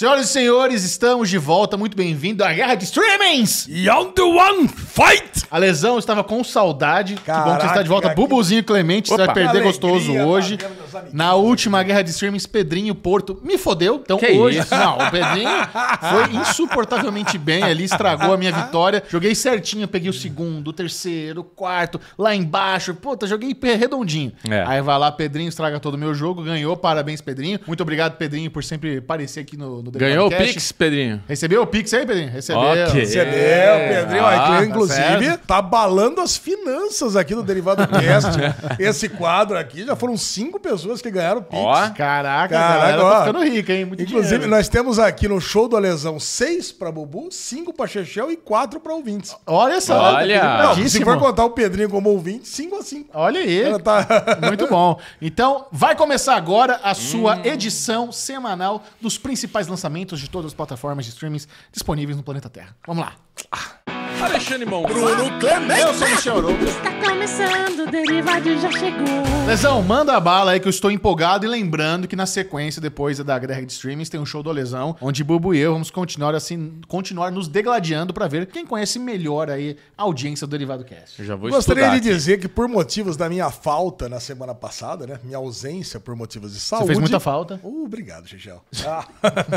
Senhoras e senhores, estamos de volta. Muito bem-vindo à Guerra de Streamings! Young the One, fight! A lesão estava com saudade. que bom que você está de volta. Bubuzinho Clemente, você Opa, vai perder que gostoso alegria, hoje. Na última Guerra de Streamings, Pedrinho Porto me fodeu. Então Que hoje. isso? Não, o Pedrinho foi insuportavelmente bem ali, estragou a minha vitória. Joguei certinho, peguei o segundo, o terceiro, o quarto, lá embaixo. Puta, joguei redondinho. É. Aí vai lá, Pedrinho estraga todo o meu jogo, ganhou. Parabéns, Pedrinho. Muito obrigado, Pedrinho, por sempre aparecer aqui no, no Ganhou o. Pix, Pedrinho? Recebeu o Pix aí, Pedrinho? Recebeu. Ok. Recebeu, É. Pedrinho. Ah, aqui, tá inclusive, certo. tá abalando as finanças aqui do Derivado Cast. Esse quadro aqui, já foram cinco pessoas que ganharam Pix. Ó. Caraca, Caraca, galera ó. tá ficando rica, hein? Muito Inclusive, dinheiro. nós temos aqui no show do Lesão seis pra Bubu, cinco pra Chechel e quatro pra ouvintes. Olha só. Olha. tá Não, se for contar o Pedrinho como ouvinte, cinco a cinco. Olha aí. Ela tá... Muito bom. Então, vai começar agora a sua Hum. edição semanal dos principais lançamentos de todas as plataformas de streamings disponíveis no planeta Terra. Vamos lá. Alexandre Mon. Bruno Clemente. Eu sou o Michel Arouca. Está começando, o derivado já chegou. Lesão, manda a bala aí que eu estou empolgado e lembrando que na sequência, depois da guerra de streamings, tem um show do Lesão, onde Bubu e eu vamos continuar assim, continuar nos degladiando pra ver quem conhece melhor aí a audiência do Derivado Cast. Eu já vou Gostaria de aqui. dizer que por motivos da minha falta na semana passada, né? Minha ausência por motivos de saúde. fez muita falta. Uh, obrigado, Chechel. Ah.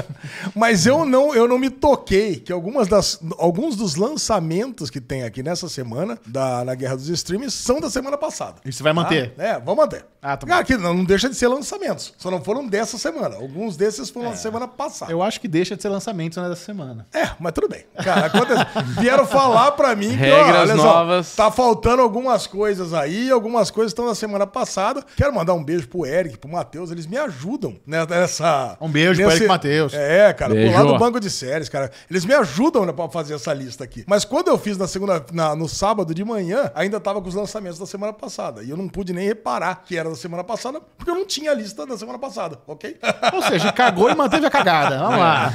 Mas eu não, eu não me toquei que algumas das, alguns dos lançamentos que tem aqui nessa semana da, na Guerra dos Streams são da semana passada. E você vai manter? Tá? É, vamos manter. Ah, tá bom. Aqui não, não deixa de ser lançamentos. Só não foram dessa semana. Alguns desses foram da semana passada. Eu acho que deixa de ser lançamento né, dessa semana. É, mas tudo bem. Cara, acontece- vieram falar pra mim que, Regras olha só, novas. tá faltando algumas coisas aí, algumas coisas estão na semana passada. Quero mandar um beijo pro Eric, pro Matheus, eles me ajudam né, nessa... Um beijo pro Eric e Matheus. É, cara, Beijo. pro lado do banco de séries, cara. Eles me ajudam né, pra fazer essa lista aqui. Mas quando eu fiz na segunda, na- no sábado de manhã, ainda tava com os lançamentos da semana passada. E eu não pude nem reparar que era da semana passada, porque eu não tinha a lista da semana passada, ok? Ou seja, cagou e manteve a cagada. Vamos lá.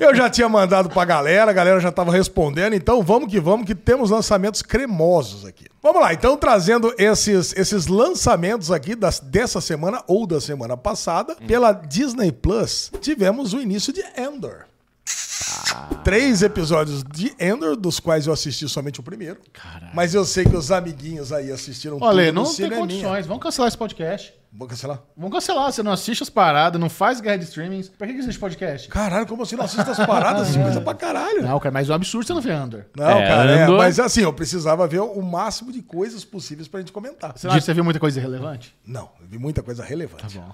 Eu já tinha mandado pra galera, a galera já tava respondendo, então vamos que vamos, que temos lançamentos cremosos aqui. Vamos lá, então trazendo esses, esses lançamentos aqui das, dessa semana ou da semana passada, pela Disney Plus, tivemos o início de Endor. Três episódios de Endor, dos quais eu assisti somente o primeiro. Mas eu sei que os amiguinhos aí assistiram Olha, tudo não no tem cineminha. condições. Vamos cancelar esse podcast. Vou cancelar? Vamos cancelar. Você não assiste as paradas, não faz guerra de streamings. Pra que que existe podcast? Caralho, como assim? Não assista as paradas? Assiste coisa pra caralho. Não, cara, mas o absurdo você não vê Andor. Não, É, cara, é, mas assim, eu precisava ver o máximo de coisas possíveis pra gente comentar. Você não que você viu muita coisa irrelevante? Não, eu vi muita coisa relevante. Tá bom.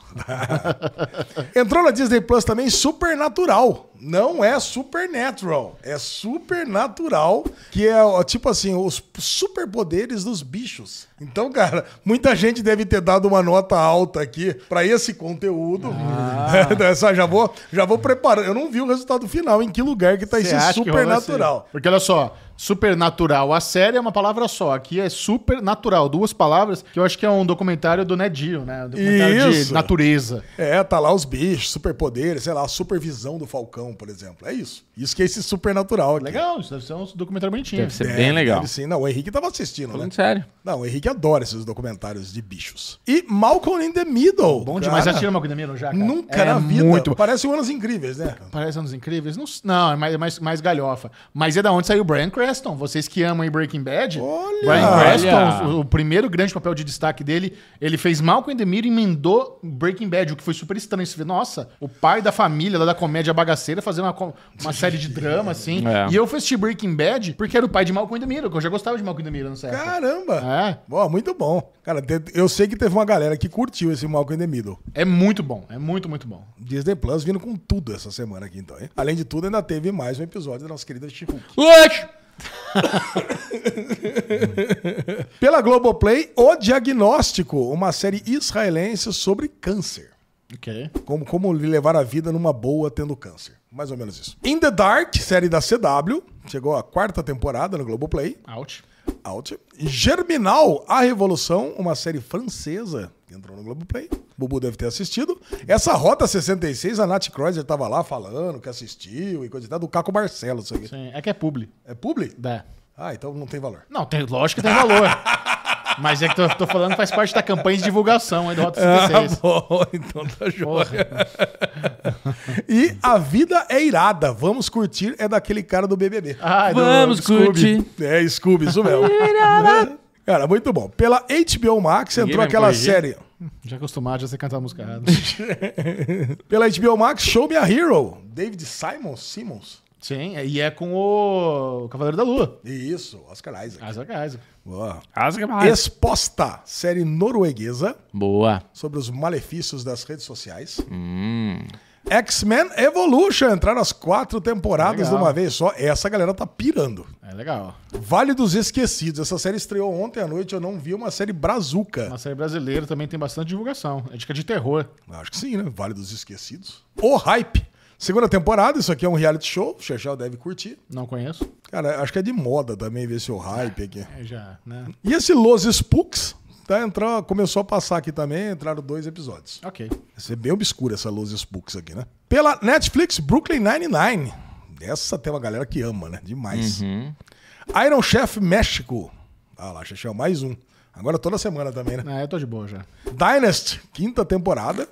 Entrou na Disney Plus também Supernatural. Não é Supernatural, é Supernatural, que é tipo assim, os superpoderes dos bichos. Então, cara, muita gente deve ter dado uma nota alta aqui pra esse conteúdo. Essa, já vou, já vou preparando. Eu não vi o resultado final, em que lugar que tá Você esse Supernatural. Porque olha só, supernatural, a série é uma palavra só. Aqui é supernatural, duas palavras, que eu acho que é um documentário do Ned Geo, né? Um documentário Isso. de natureza. É, tá lá os bichos, superpoderes, sei lá, a supervisão do Falcão, por exemplo. É isso. Isso que é esse supernatural aqui. Legal, isso deve ser um documentário bonitinho. Deve ser Deve, bem legal. deve sim. Não, o Henrique tava assistindo, né? Falando sério. Não, o Henrique adora esses documentários de bichos. E Malcolm in the Middle. Bom demais. cara. Já tira Malcolm in the Middle já, cara? Nunca é na vida. muito. Parece um Anos Incríveis, né? Parece Anos Incríveis? Não, não é mais, é mais, mais galhofa. Mas é da onde saiu o Brian Creston. Vocês que amam aí Breaking Bad. Olha! Brian Olha! Creston, o, o primeiro grande papel de destaque dele, ele fez Malcolm in the Middle e emendou Breaking Bad, o que foi super estranho. Você vê, nossa, o pai da família lá da comédia bagaceira fazendo uma, uma série de drama, assim. É. E eu fui assistir Breaking Bad porque era o pai de Malcolm in the Middle, que eu já gostava de Malcolm in the Middle nessa época. Caramba! É. Ó, muito bom. Cara, eu sei que teve uma galera que curtiu esse Malcolm in the Middle. É muito bom, é muito, muito bom. Disney Plus vindo com tudo essa semana aqui, então, hein? Além de tudo, ainda teve mais um episódio da nossa querida Chihuahua. Pela Globoplay, O Diagnóstico, uma série israelense sobre câncer. Ok. Como, como levar a vida numa boa tendo câncer. Mais ou menos isso. In the Dark, série da CW. Chegou a quarta temporada no Globoplay. Out. Out. Germinal, A Revolução, uma série francesa entrou no Globoplay. Bubu deve ter assistido. Essa Rota 66, a Nath Kreuzer tava lá falando que assistiu e coisa e tal, do Caco Barcelos. Isso aqui. Sim, é que é publi. É publi? É. Ah, então não tem valor. Não, tem, lógico que tem valor. Mas é que tô, tô falando que faz parte da campanha de divulgação aí do Rota Ah, 66. bom, então tá joia. e A Vida é Irada, vamos curtir, é daquele cara do BBB. Ah, do Vamos Scooby. curtir. É, Scooby, isso mesmo. Cara, muito bom. Pela HBO Max Ninguém entrou vai me aquela corrigir? série. Já acostumado, já sei cantar a música errada. Pela HBO Max, Show Me a Hero. David Simons. Simmons. Sim, e é com o Cavaleiro da Lua. Isso, Oscar Isaac. Isaac Isaac. Boa. Rasga mais. Exposta, série norueguesa Boa. sobre os malefícios das redes sociais. Hum. X-Men Evolution, entraram as quatro temporadas Legal. de uma vez só. Essa galera tá pirando. É legal. Vale dos Esquecidos. Essa série estreou ontem à noite. Eu não vi uma série brazuca. Uma série brasileira também tem bastante divulgação. É dica de terror. Acho que sim, né? Vale dos Esquecidos. O Hype. Segunda temporada. Isso aqui é um reality show. O Chechel deve curtir. Não conheço. Cara, acho que é de moda também ver esse o Hype aqui. É já, né? E esse Los Spooks. Tá, entrou, começou a passar aqui também. Entraram dois episódios. Ok. Essa é bem obscura essa Los Spooks aqui, né? Pela Netflix, Brooklyn Nine-Nine. Essa tem uma galera que ama, né? Demais. Iron Chef México. Ah lá, Chechel, mais um. Agora toda semana também, né? É, eu tô de boa já. Dynasty, quinta temporada.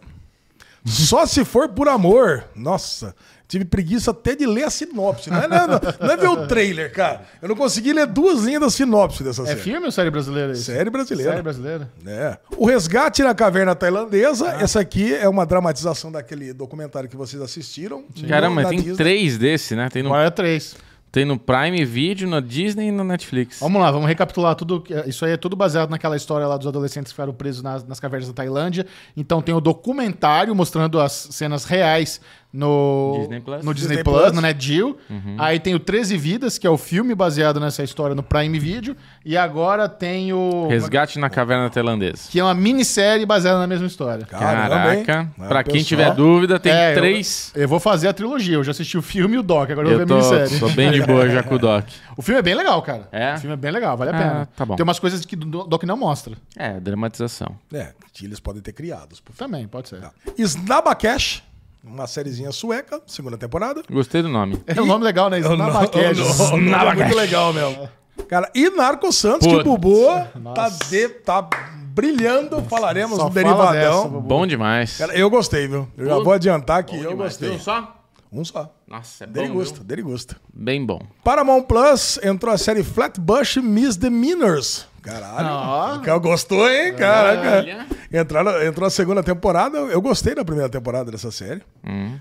Só se for por amor. Nossa, tive preguiça até de ler a sinopse. Não é, não, é- não é ver o trailer, cara. Eu não consegui ler duas linhas da sinopse dessa É série. filme ou série brasileira isso? Série brasileira. Série brasileira. É. O Resgate na Caverna Tailandesa. Essa aqui é uma dramatização daquele documentário que vocês assistiram. Caramba, Na tem Disney. três desse, né? Tem no, Agora é três. Tem no Prime Video, na Disney e na Netflix. Vamos lá, vamos recapitular tudo. Isso aí é tudo baseado naquela história lá dos adolescentes que ficaram presos nas, nas cavernas da Tailândia. Então tem o documentário mostrando as cenas reais no Disney Plus. no Disney, Disney Plus, Plus. no Net Geo. Aí tem o 13 Vidas, que é o filme baseado nessa história no Prime Video. E agora tem o. Resgate na Caverna Tailandesa. Que é uma minissérie baseada na mesma história. Caramba, hein? Caraca. É, Pra quem pessoal. tiver dúvida, tem É, eu- três. Eu, vou fazer a trilogia. Eu já assisti o filme e o doc, agora eu, Eu vou ver a tô, minissérie. tô bem de boa já com o Doc. O filme é bem legal, cara. É? O filme é bem legal, vale a Ah, pena. tá bom. Tem umas coisas que o doc não mostra. É, dramatização. É, que eles podem ter criados. por favor. Também, pode ser. Tá. Snabacash, uma sériezinha sueca, segunda temporada. Gostei do nome. É um nome legal, né? Snabacash. O nome é muito legal mesmo. Cara, e Narco Santos, que o Putz. Bubu tá, de- tá brilhando. Falaremos Só no fala dessa, Derivadão. Bubu. Bom demais. Cara, eu gostei, viu? Eu já vou adiantar que eu Demais. gostei. Tem um só? Um só. Nossa, é Dele bom, gosta, viu? dele gosta. Bem bom. Paramount Plus entrou a série Flatbush Misdemeanors. Caralho. Cara, Gostou, hein? Caraca. Entraram, entrou a segunda temporada. Eu gostei da primeira temporada dessa série.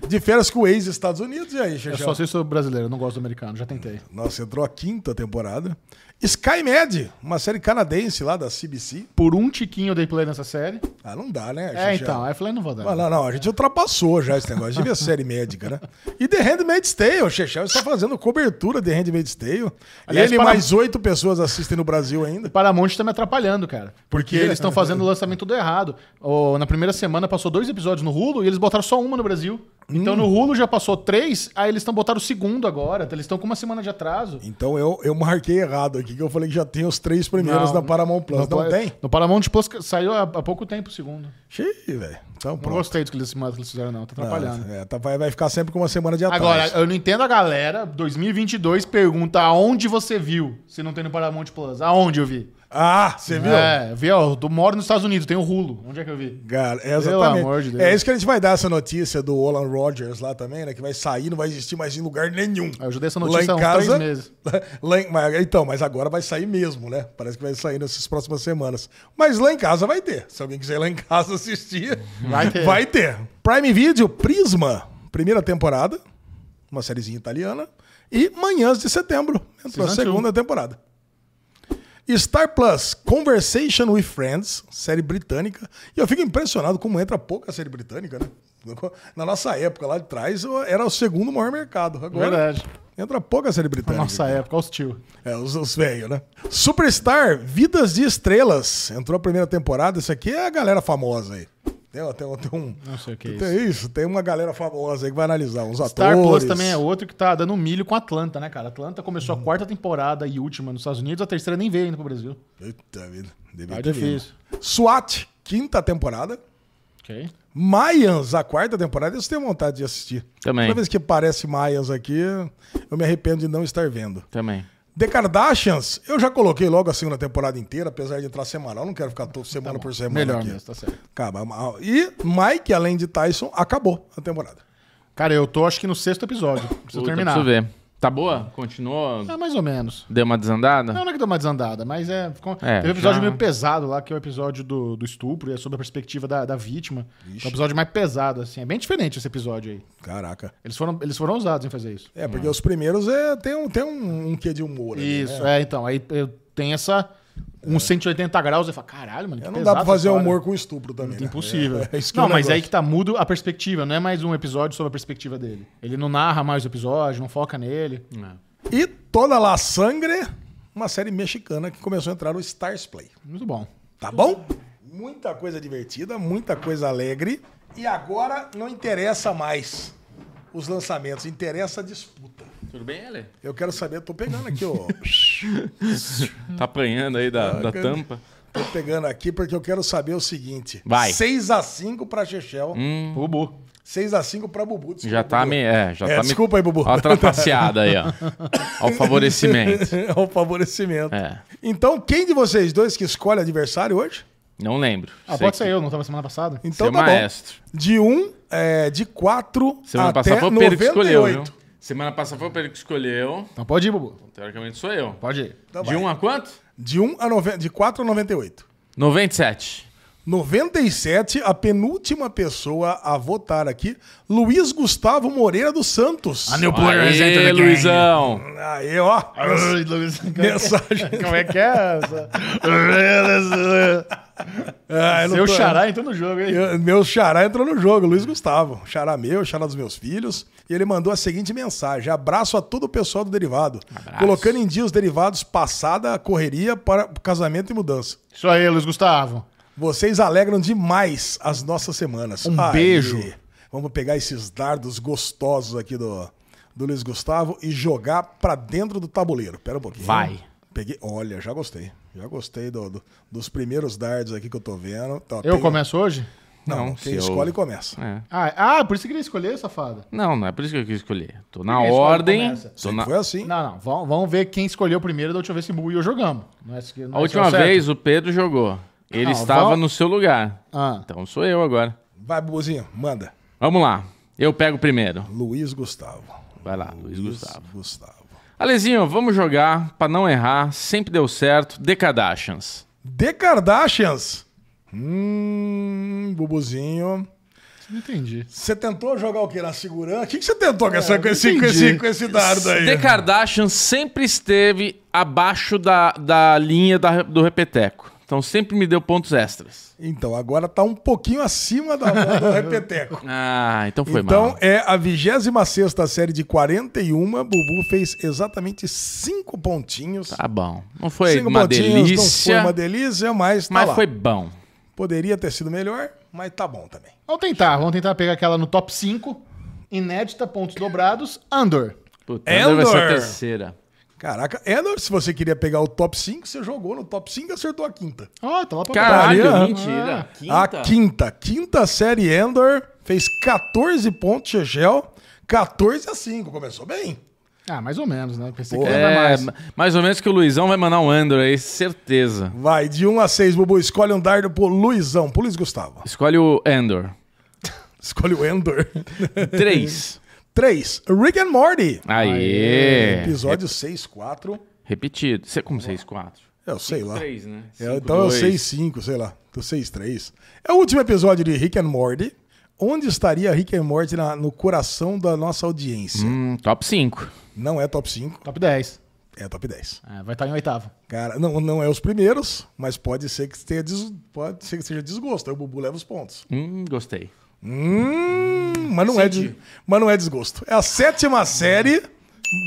De férias com o ex-Estados Unidos. E aí, Eu Xexel? só assisto brasileiro, eu não gosto do americano, já tentei. Nossa, entrou a quinta temporada. SkyMed, uma série canadense lá da CBC. Por um tiquinho eu dei play nessa série. Ah, não dá, né? É, Xexel? então. Aí eu falei, não vou dar. Ah, não, não, a gente ultrapassou já esse negócio. Devia série médica, né? E The Handmaid's Tale, o Chechel está fazendo cobertura de The Handmaid's Tale. Aliás, Ele e para- mais oito pessoas assistem no Brasil ainda. O Paramount tá me atrapalhando, cara. Porque eles estão fazendo o lançamento tudo errado. Ô, na primeira semana passou dois episódios no Hulu e eles botaram só uma no Brasil. Então no Hulu já passou três, aí eles estão botando o segundo agora. Eles estão com uma semana de atraso. Então eu, eu marquei errado aqui, que eu falei que já tem os três primeiros na Paramount Plus. Não, no- tem? No Paramount Plus saiu há, há pouco tempo o segundo. Xiii, velho. Então Não pronto. gostei do que eles, que eles fizeram, não. Tá atrapalhando. É, tá- vai, vai ficar sempre com uma semana de atraso. Agora, eu não entendo a galera, 2022, pergunta aonde você viu, se não tem no Paramount Plus. Aonde eu vi? Ah, você viu? É, vi, ó, eu moro nos Estados Unidos, tem o Hulu. Onde é que eu vi? Cara, é Pelo exatamente. amor de Deus. É isso que a gente vai dar essa notícia do Olan Rogers lá também, né? Que vai sair, não vai existir mais em lugar nenhum. Eu já dei essa notícia há uns casa, três meses. Lá em- mas- então, mas agora vai sair mesmo, né? Parece que vai sair nessas próximas semanas. Mas lá em casa vai ter. Se alguém quiser ir lá em casa assistir, Vai ter. Vai ter. Prime Video, Prisma, primeira temporada, uma sériezinha italiana. E Manhãs de Setembro, entrou a segunda temporada. Star Plus, Conversation with Friends, série britânica. E eu fico impressionado como entra pouca série britânica, né? Na nossa época lá de trás, era o segundo maior mercado. Agora Verdade. entra pouca série Na britânica. nossa época, hostil. É, os, os velhos, né? Superstar, Vidas de Estrelas. Entrou a primeira temporada. Isso aqui é a galera famosa aí. Tem, tem, tem um. Não sei o que é tem isso. Tem uma galera famosa aí que vai analisar. Uns Star atores. Plus também é outro que tá dando milho com Atlanta, né, cara? Atlanta começou a quarta temporada e última nos Estados Unidos, a terceira nem veio ainda pro Brasil. Eita vida. Devia Tá difícil. vindo. SWAT, quinta temporada. Ok. Mayans, a quarta temporada. Eu tenho vontade de assistir. Também. Toda vez que aparece Mayans aqui, eu me arrependo de não estar vendo. Também. The Kardashians, eu já coloquei logo a segunda temporada inteira, apesar de entrar semanal, não quero ficar todo semana por semana Melhor aqui. mesmo, tá certo. Acaba. E Mike, além de Tyson, acabou a temporada. Cara, eu tô acho que no sexto episódio. Preciso Puta, terminar. Preciso ver. Tá boa? Continuou? É, mais ou menos. Deu uma desandada? Não, não é que deu uma desandada, mas é. ficou- É, teve um episódio já- meio pesado lá, que é o episódio do, do estupro, e é sobre a perspectiva da, da vítima. É o episódio mais pesado, assim. É bem diferente esse episódio aí. Caraca. Eles foram, eles foram ousados em fazer isso. É, porque os primeiros é, tem, um, tem um, um quê de humor. ali, Isso, né? é, então. Aí tem essa. Uns 180 graus, eu falo, caralho, mano. É, não dá pesado pra essa fazer história." humor com estupro também. né? Impossível. É, é é não, o mas aí que tá mudo a perspectiva, não é mais um episódio sobre a perspectiva dele. Ele não narra mais o episódio, não foca nele. E Toda La Sangre, uma série mexicana que começou a entrar no Stars Play. Muito bom. Tá bom? Muita coisa divertida, muita coisa alegre. E agora não interessa mais os lançamentos, interessa a disputa. Tudo bem, Ale? Eu quero saber, tô pegando aqui, ó. Tá apanhando aí da, da cara. tampa. Tô pegando aqui porque eu quero saber o seguinte. Vai. 6x5 pra Chechel. Bubu. 6x5 pra Bubu. Desculpa, Já tá Bubu. me. É, já É, tá desculpa aí, Bubu. Ó, a trapaceada aí, ó. Ó, o favorecimento. É o favorecimento. É. Então, quem de vocês dois que escolhe adversário hoje? Não lembro. Ah, Sei pode ser que- eu, não tava semana passada? Então Seu tá maestro. bom. De 1, um, é, de 4 Semana até passada foi o Pedro que escolheu, 98. viu? Semana passada foi o Pedro que escolheu. Então pode ir, Bubu. Teoricamente sou eu. Pode ir. Então De vai. 1 a quanto? De, 1 a de 4 a 98. 97. 97, a penúltima pessoa a votar aqui, Luiz Gustavo Moreira dos Santos. A new enter Aê, the game. Luizão. Aí, ó. Ai, Luiz. Mensagem. Como é que é essa? Ah, Seu tô- xará entrou no jogo, hein? Eu- Meu xará entrou no jogo, Luiz Gustavo. Xará meu, xará dos meus filhos. E ele mandou a seguinte mensagem: abraço a todo o pessoal do derivado. Colocando em dia os derivados passada correria para casamento e mudança. Isso aí, Luiz Gustavo. Vocês alegram demais as nossas semanas. Um beijo. Vamos pegar esses dardos gostosos aqui do, do Luiz Gustavo e jogar pra dentro do tabuleiro. Pera um pouquinho. Vai. Peguei. Olha, já gostei. Já gostei do- do- dos primeiros dardos aqui que eu tô vendo. Tá, Eu começo hoje? Não, Não, quem se eu- escolhe começa. É. Ah, ah, por isso que queria escolher, safada. Não, não é por isso que eu quis escolher. Tô na ordem. Tô na- foi assim. Não, não. Vamos, vamos ver quem escolheu primeiro da última vez que o Bubu e eu jogamos. Não é não A é última é certo? vez o Pedro jogou. Ele Não, estava no seu lugar. Ah. Então sou eu agora. Vai, Bubuzinho, manda. Vamos lá. Eu pego primeiro. Luiz Gustavo. Vai lá, Luiz Gustavo. Gustavo. Alezinho, vamos jogar pra não errar. Sempre deu certo. The Kardashians. The Kardashians. Hum, Bubuzinho. Não entendi. Você tentou jogar o quê? Na segurança? O que, que você tentou com, essa, não com, esse, com, esse, com esse dardo aí? The Kardashians sempre esteve abaixo da, da linha da- do repeteco. Então sempre me deu pontos extras. Então, agora tá um pouquinho acima da bola do repeteco. Ah, então foi Então, mal. é a 26 série de 41. Bubu fez exatamente 5 pontinhos. Tá bom. Não foi Cinco uma pontinhos, delícia, Não foi uma delícia, mas tá mas lá. foi bom. Poderia ter sido melhor, mas tá bom também. Vamos tentar. Vamos tentar pegar aquela no top 5. Inédita, pontos dobrados. Andor. Puta, Andor vai ser a terceira. Caraca, Endor, se você queria pegar o top 5, você jogou no top 5 e acertou a quinta. Ó, tá lá pra Caralho, Putaria. mentira. A quinta. Quinta série Endor fez 14 pontos, Chechel. 14 a 5. Começou bem. Ah, mais ou menos, né? Pensei Porra. que É, mais. mais ou menos que o Luizão vai mandar um Andor aí, certeza. Vai, de 1 a 6, Bubu. Escolhe um dardo pro Luizão, pro Luiz Gustavo. Escolhe o Andor. Escolhe o Endor. Três. 3. Rick and Morty. Aê. Episódio 6, 4. Repetido. Você como 6, 4? Eu sei lá. Três, né? É, Cinco, então dois. 6, 5, sei lá. Do 6, 3. É o último episódio de Rick and Morty. Onde estaria Rick and Morty na- no coração da nossa audiência? Hum, top 5. Não é top 5, Top 10. é top 10. É, vai estar em oitavo. Cara, não, não é os primeiros, mas pode ser que tenha des... pode ser que seja desgosto. Aí o Bubu leva os pontos. Hum, gostei. Hum, mas não, é de... mas não é desgosto. É a sétima série.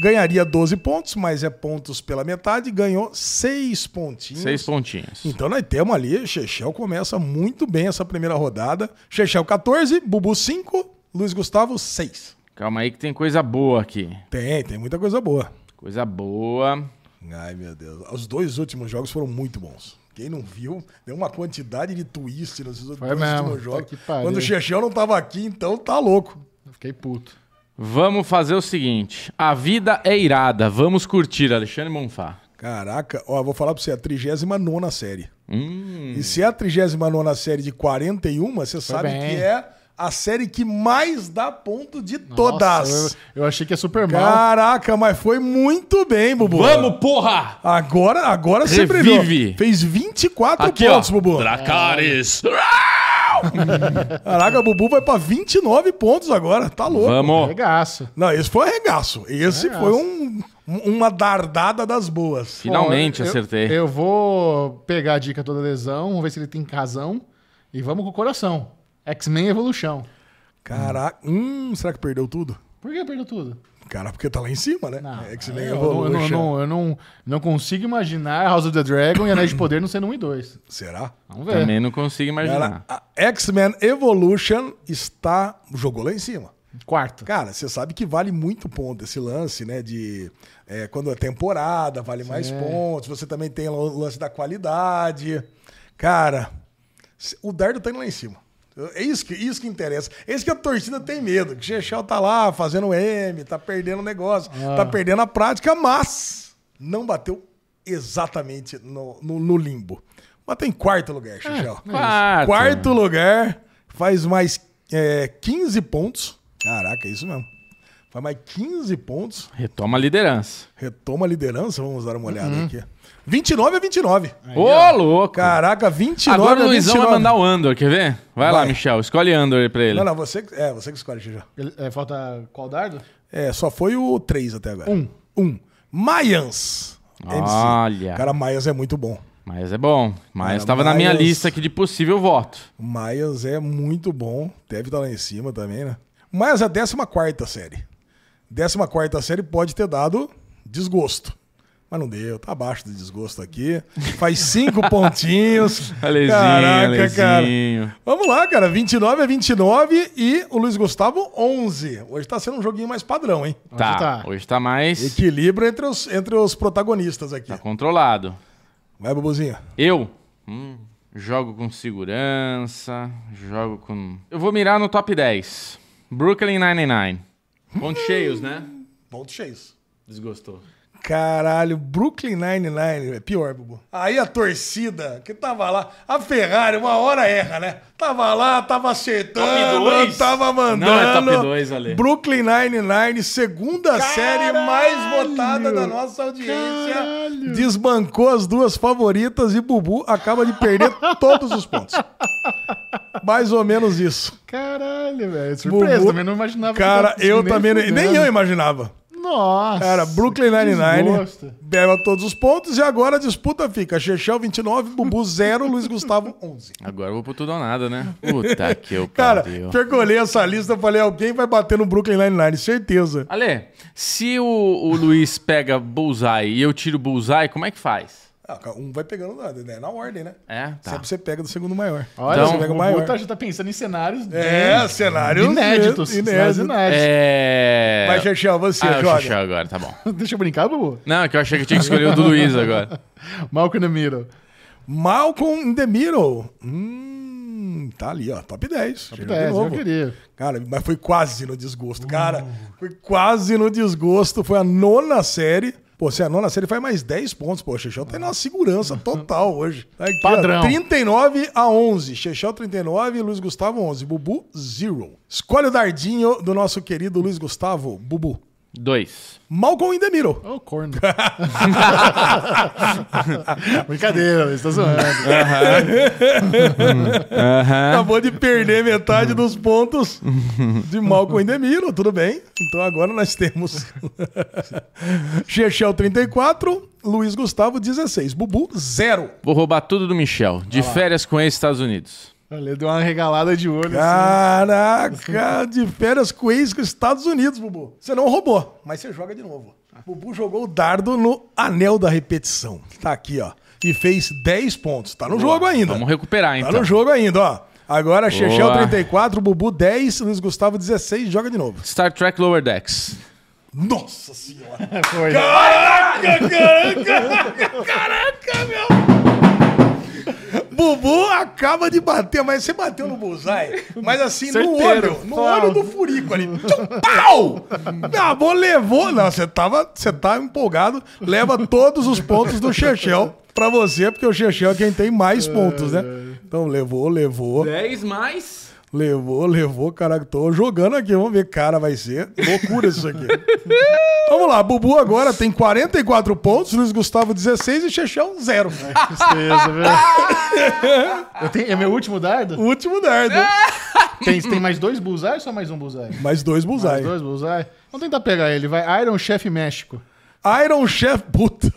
Ganharia 12 pontos, mas é pontos pela metade. Ganhou 6 pontinhos. Seis pontinhos. Então nós temos ali, Chechel começa muito bem essa primeira rodada. Chechel 14, Bubu 5, Luiz Gustavo 6. Calma aí que tem coisa boa aqui. Tem, tem muita coisa boa. Coisa boa. Ai, meu Deus. Os dois últimos jogos foram muito bons. Quem não viu, deu uma quantidade de twist nos Foi mesmo. últimos Tá jogos. pariu. Quando o Chechel não tava aqui, então tá louco. Eu fiquei puto. Vamos fazer o seguinte. A vida é irada. Vamos curtir, Alexandre Monfá. Caraca, ó, vou falar pra você, a 39 série. Hum, E se é a 39 série de 41, você sabe bem. que é a série que mais dá ponto de Nossa, todas. eu, eu achei que é super mal. Caraca, mas foi muito bem, Bubu. Vamos, porra! Agora, agora você Revive. brilhou. Fez 24 Aqui, pontos, ó. Bubu. Dracarys. Caraca, o Bubu vai pra 29 pontos agora. Tá louco. Vamos. Regaço. Não, esse foi um arregaço. Esse Arregaço. foi um, um- uma dardada das boas. Finalmente Bom, eu- acertei. Eu, vou pegar a dica toda lesão, vamos ver se ele tem casão. E vamos com o coração. X-Men Evolution. Caraca, hum, será que perdeu tudo? Por que perdeu tudo? Cara, porque tá lá em cima, né? Não, X-Men eu, não, eu, não, eu, Evolution. não, eu não- não consigo imaginar House of the Dragon e Anéis de Poder não sendo um e dois. Será? Vamos ver. Também não consigo imaginar. Cara, a X-Men Evolution está. jogou lá em cima. Quarto. Cara, você sabe que vale muito ponto esse lance, né? De é, quando é temporada, vale mais pontos. Você também tem o lance da qualidade. Cara, o dardo tá indo lá em cima. É isso que, isso que interessa. É isso que a torcida tem medo. Que o Chechel tá lá fazendo M, tá perdendo o negócio, tá perdendo a prática, mas não bateu exatamente no, no, no limbo. Bateu em quarto lugar, Chechel. Quarto. Quarto lugar, faz mais é, 15 pontos. Caraca, é isso mesmo. Faz mais 15 pontos. Retoma a liderança. Retoma a liderança. Vamos dar uma olhada aqui. 29 a 29. Ô, louco! Caraca, 29 Agora a o Luizão 29. vai mandar o Andor, quer ver? Vai, lá, Vai. Michel. Escolhe Andor aí pra ele. Não, não, você, que- é, você que escolhe. Ele- é, falta qual dardo? É, só foi o 3 até agora. Um. Um. Mayans. Olha. Cara, Mayans é muito bom. Mas é bom. Mas estava na minha mas- lista aqui de possível voto. O Mayans é muito bom. Deve estar lá em cima também, né? Mayans é a 14 série. 14 série pode ter dado desgosto. Mas não deu, tá abaixo do desgosto aqui. Faz cinco pontinhos. Alezinho, Caraca, cara. Alezinho. Vamos lá, cara. 29 a 29 e o Luiz Gustavo 11. Hoje tá sendo um joguinho mais padrão, hein? Tá, tá. hoje tá mais... Equilíbrio entre os, entre os protagonistas aqui. Tá controlado. Vai, Babuzinho. Eu hum, jogo com segurança, jogo com... Eu vou mirar no top 10. Brooklyn 99. Pontos cheios, né? Pontos cheios. Desgostou. Caralho, Brooklyn Nine-Nine é pior, Bubu. Aí a torcida que tava lá, a Ferrari uma hora erra, né? Tava lá, tava acertando, tava mandando. Não é top dois, Ale. Brooklyn Nine-Nine, segunda série mais votada da nossa audiência. Desbancou as duas favoritas e Bubu acaba de perder todos os pontos. Mais ou menos isso. Caralho, velho. Surpresa, Bubu- também não imaginava. Cara, eu nem também, nem fudendo. eu imaginava. Nossa. Cara, Brooklyn Nine-Nine desgosto. leva todos os pontos e agora a disputa fica Chechel 29, Bubu 0, Luiz Gustavo 11. Agora eu vou pro tudo ou nada, né? Puta que eu Cara, pariu. pior que eu olhei essa lista, eu falei, alguém vai bater no Brooklyn Nine-Nine, certeza. Ale, se o, o Luiz pega Bullseye e eu tiro Bullseye, como é que faz? Ah, um vai pegando na, né, na ordem, né? É, tá. Sempre você pega do segundo maior. Olha, Então, você pega o maior. Bubu tá, já tá pensando em cenários É, bem cenários inéditos. inéditos. inéditos. É... Vai, Chechel, você, ah, joga. Xuxa agora, tá bom. Deixa eu brincar, Bubu. Não, é que eu achei que eu tinha que escolher o do Luiz agora. Malcolm in the Middle. Malcolm in the Middle. Hum, tá ali, ó, top 10. Top Chegou de 10, novo. eu queria. Cara, mas foi quase no desgosto. Cara, foi quase no desgosto. Foi a nona série. Pô, se é a nona série faz mais 10 pontos. Pô, o Chechel tá na segurança total hoje. Aqui, ó, Padrão. 39 a 11. Chechel 39 e Luiz Gustavo 11. Bubu, 0. Escolhe o dardinho do nosso querido Luiz Gustavo. Bubu. Dois. Malcolm in the Middle. Ô, corno. Brincadeira, você tá zoando. Acabou de perder metade dos pontos de Malcolm in the Middle, tudo bem. Então agora nós temos Chechel 34, Luiz Gustavo 16, Bubu 0. Vou roubar tudo do Michel. De férias com ex Estados Unidos. Ele deu uma regalada de olho. assim. Caraca, de férias com ex com os Estados Unidos, Bubu. Você não roubou, mas você joga de novo. Bubu jogou o dardo no anel da repetição. Tá aqui, ó. E fez 10 pontos. Tá no jogo ainda. Vamos recuperar, Tá então. no jogo ainda, ó. Agora, Chechel Boa. 34, Bubu 10, Luiz Gustavo 16, joga de novo. Star Trek Lower Decks. Nossa senhora. Foi. Caraca, caraca, caraca, acaba de bater, mas você bateu no bullseye, mas assim, no Certeiro. olho, no Pau. olho do furico ali. Tchum, pau! Acabou, levou. Não, você tava, você tá empolgado, leva todos os pontos do Chechel pra você, porque o Chechel é quem tem mais pontos, né? Então levou, levou. 10 mais. Levou, levou, caraca, tô jogando aqui, vamos ver, cara, vai ser loucura isso aqui. vamos lá, Bubu agora tem 44 pontos, Luiz Gustavo 16 e Chechel 0. Tristeza, viu? Eu tenho, é meu último dardo? Último dardo. Tem, tem mais dois bullseye ou só mais um bullseye? Mais dois Mais bullseye. dois bullseye? Vamos tentar pegar ele, vai. Iron Chef México. Iron Chef, puta.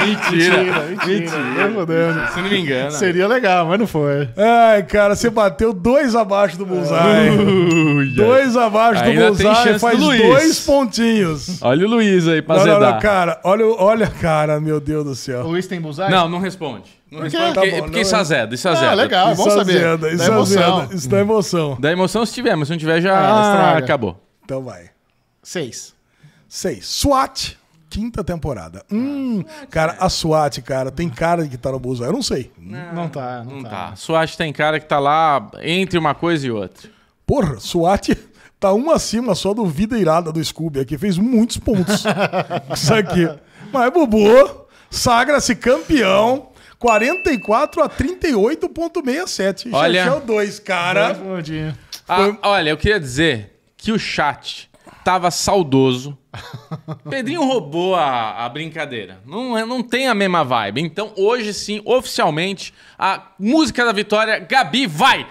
Mentira. Mentira. Tô fodendo. Se não me engano. Seria legal, mas não foi. Ai, cara, você bateu dois abaixo do bullseye. Dois abaixo do Ainda tem bullseye, faz do Luiz. dois pontinhos. Olha o Luiz aí pra Não, não, zedar. não, cara, olha, o- olha, cara, meu Deus do O céu. Luiz tem bullseye? Não, não responde. Não Por quê? responde Tá porque, bom, porque não isso é- azeda, isso Ah, azeda. legal, é bom Isso saber. azeda, Dá isso emoção. azeda, isso dá emoção. Dá emoção se tiver, mas se não tiver já Ah, acabou. Então vai. Seis. Seis. SWAT, quinta temporada. Hum, cara, a SWAT, cara, tem cara de que tá no bullseye. Eu não sei. Não tá, não, Não tá. tá. SWAT tem cara que tá lá entre uma coisa e outra. Porra, SWAT tá um acima só do Vida Irada do Scooby aqui. Fez muitos pontos. Isso aqui. Mas, Bubu, sagra-se campeão. 44 a 38,67. Olha- Chechel 2, cara. Bondinho. Ah, olha, eu queria dizer que o chat tava saudoso. Pedrinho roubou a, a brincadeira. Não, é- não tem a mesma vibe. Então, hoje sim, oficialmente, a música da vitória, Gabi, vai!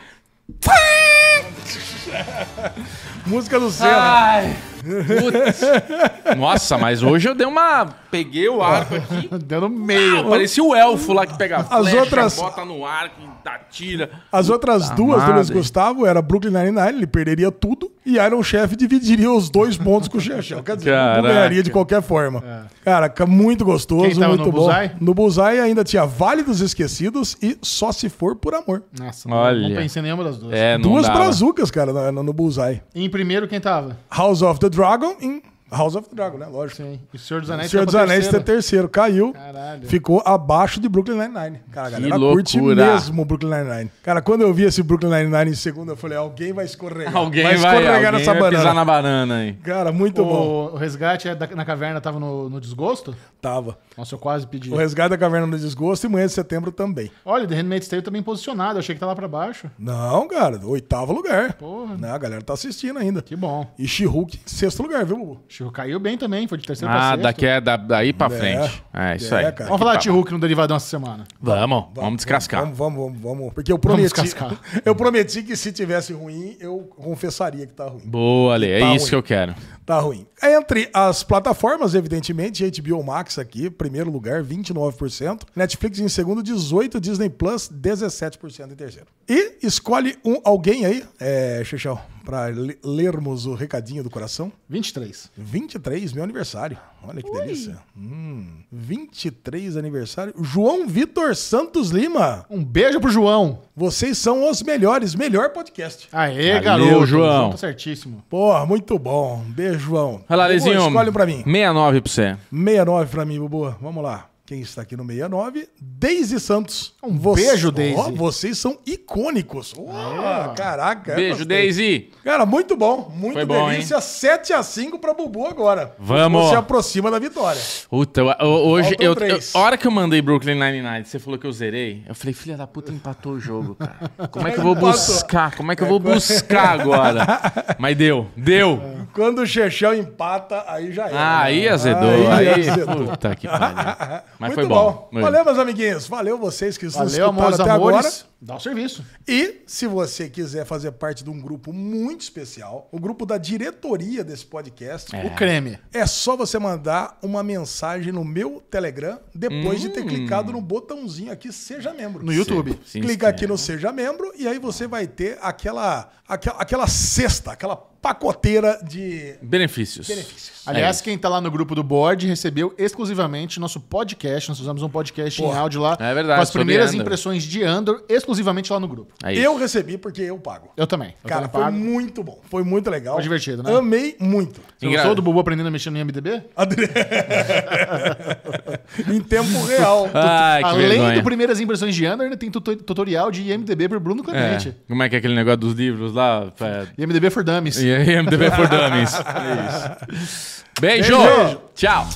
Música do Senna. Ai! Putz. Nossa, mas hoje eu dei uma. Peguei o arco aqui. Deu no meio. Parecia o elfo lá que pega a As flecha, outras- bota no arco e atira. As outras duas do Luiz? Gustavo era Brooklyn Nine-Nine, ele perderia tudo, e Iron Chef dividiria os dois pontos com o Chechel. Quer dizer, não Caraca. ganharia de qualquer forma. Cara, ca- muito gostoso, Quem tava muito no bom. Bullseye? No Bullseye ainda tinha Vale dos Esquecidos e Só Se For Por Amor. Nossa, Olha. não pensei em nenhuma das duas. É, não Duas dava. brazucas, cara, no, no Bullseye. E em primeiro, quem tava? House of the Dragon em House of the Dragon, né? Lógico. Sim. E o Senhor dos Anéis Senhor foi dos Anéis terceiro. ter terceiro, caiu. Caralho. Ficou abaixo de Brooklyn Nine-Nine. Cara, a Que galera curte loucura. mesmo o Brooklyn Nine-Nine. Cara, quando eu vi esse Brooklyn Nine-Nine em segunda, eu falei, alguém vai escorregar. Alguém vai vai, escorregar alguém nessa vai banana. pisar na banana aí. Cara, muito bom. O, o resgate é da- na caverna tava no, no desgosto? Tava. Nossa, eu quase pedi. O Resgate da Caverna do Desgosto e Manhã de Setembro também. Olha, The Handmaid's Tale tá bem posicionado. Eu achei que tá lá pra baixo. Não, cara, oitavo lugar. Porra. Né, a galera tá assistindo ainda. Que bom. E She-Hulk, sexto lugar, viu, Bubu? Caiu bem também. Foi de terceiro pra Ah, sexto. daqui é da, daí pra É. frente. É, isso É, aí. cara. Vamos falar de Hulk no Derivadão essa semana. Vamos, vamos, descascar. Vamos, vamos, vamos, vamos. Porque eu Vamos prometi. descascar. eu prometi que se tivesse ruim, eu confessaria que tá ruim. Boa, Ale, é Tá isso ruim. que eu quero. Tá ruim. Entre as plataformas, evidentemente, HBO Max aqui, primeiro lugar, 29%. Netflix em segundo, 18%. Disney Plus, 17% em terceiro. E escolhe um alguém aí, é, Xixão, pra le- lermos o recadinho do coração. 23. 23, meu aniversário. Olha que delícia. Hum, 23 aniversário. João Vitor Santos Lima. Um beijo pro João. Vocês são os melhores. Melhor podcast. Aê, Valeu, garoto. João. Tá certíssimo. Porra, muito bom. Beijo, João. Vai lá, Bubu, Lezinho. Escolhe pra mim. 69 pra você. 69 pra mim, Bubu. Vamos lá. Quem está aqui no 69? Deise Santos. Um beijo, Deise. Ó, vocês são icônicos. Ó, caraca. Beijo, gostei. Daisy. Cara, muito bom. Muito Foi bom, delícia. 7x5 pra Bubu agora. Vamos. Você aproxima da vitória. Puta, hoje, eu, eu- a hora que eu mandei Brooklyn Nine-Nine, você falou que eu zerei, eu falei, filha da puta, empatou o jogo, cara. Como é que eu vou buscar? Como é que eu vou buscar agora? Mas deu, deu. Quando o Chechel empata, aí já era. Ah, aí azedou. Aí Aí, azedou. puta que pariu. Mas Muito foi bom. bom. Valeu, meus amiguinhos. Valeu vocês que nos Valeu, escutaram até amores. agora. Dá o serviço. E se você quiser fazer parte de um grupo muito especial, o grupo da diretoria desse podcast, O creme. é só você mandar uma mensagem no meu Telegram depois de ter clicado no botãozinho aqui Seja Membro. No YouTube. Se Clica aqui no Seja Membro e aí você vai ter aquela, aquela, aquela cesta, aquela pacoteira de Benefícios. benefícios. Aliás, isso. quem tá lá no grupo do board recebeu exclusivamente nosso podcast. Nós fizemos um podcast em Porra. áudio lá. É verdade, Com as primeiras Andor. impressões de Andor, exclusivamente exclusivamente lá no grupo. É. Eu recebi porque eu pago. Eu também. Eu Cara, foi pago. muito bom. Foi muito legal. Foi divertido, né? Amei muito. Você Engra- gostou do Bubu aprendendo a mexer no IMDB? Adri- em tempo real. Ai, que Além vergonha. do Primeiras Impressões de Ana, ainda tem tuto- tutorial de IMDB pro Bruno Clemente. É. Como é que é aquele negócio dos livros lá? É, IMDB for Dummies. E aí, MDB for Dummies. É isso. Beijo. Beijo. Tchau.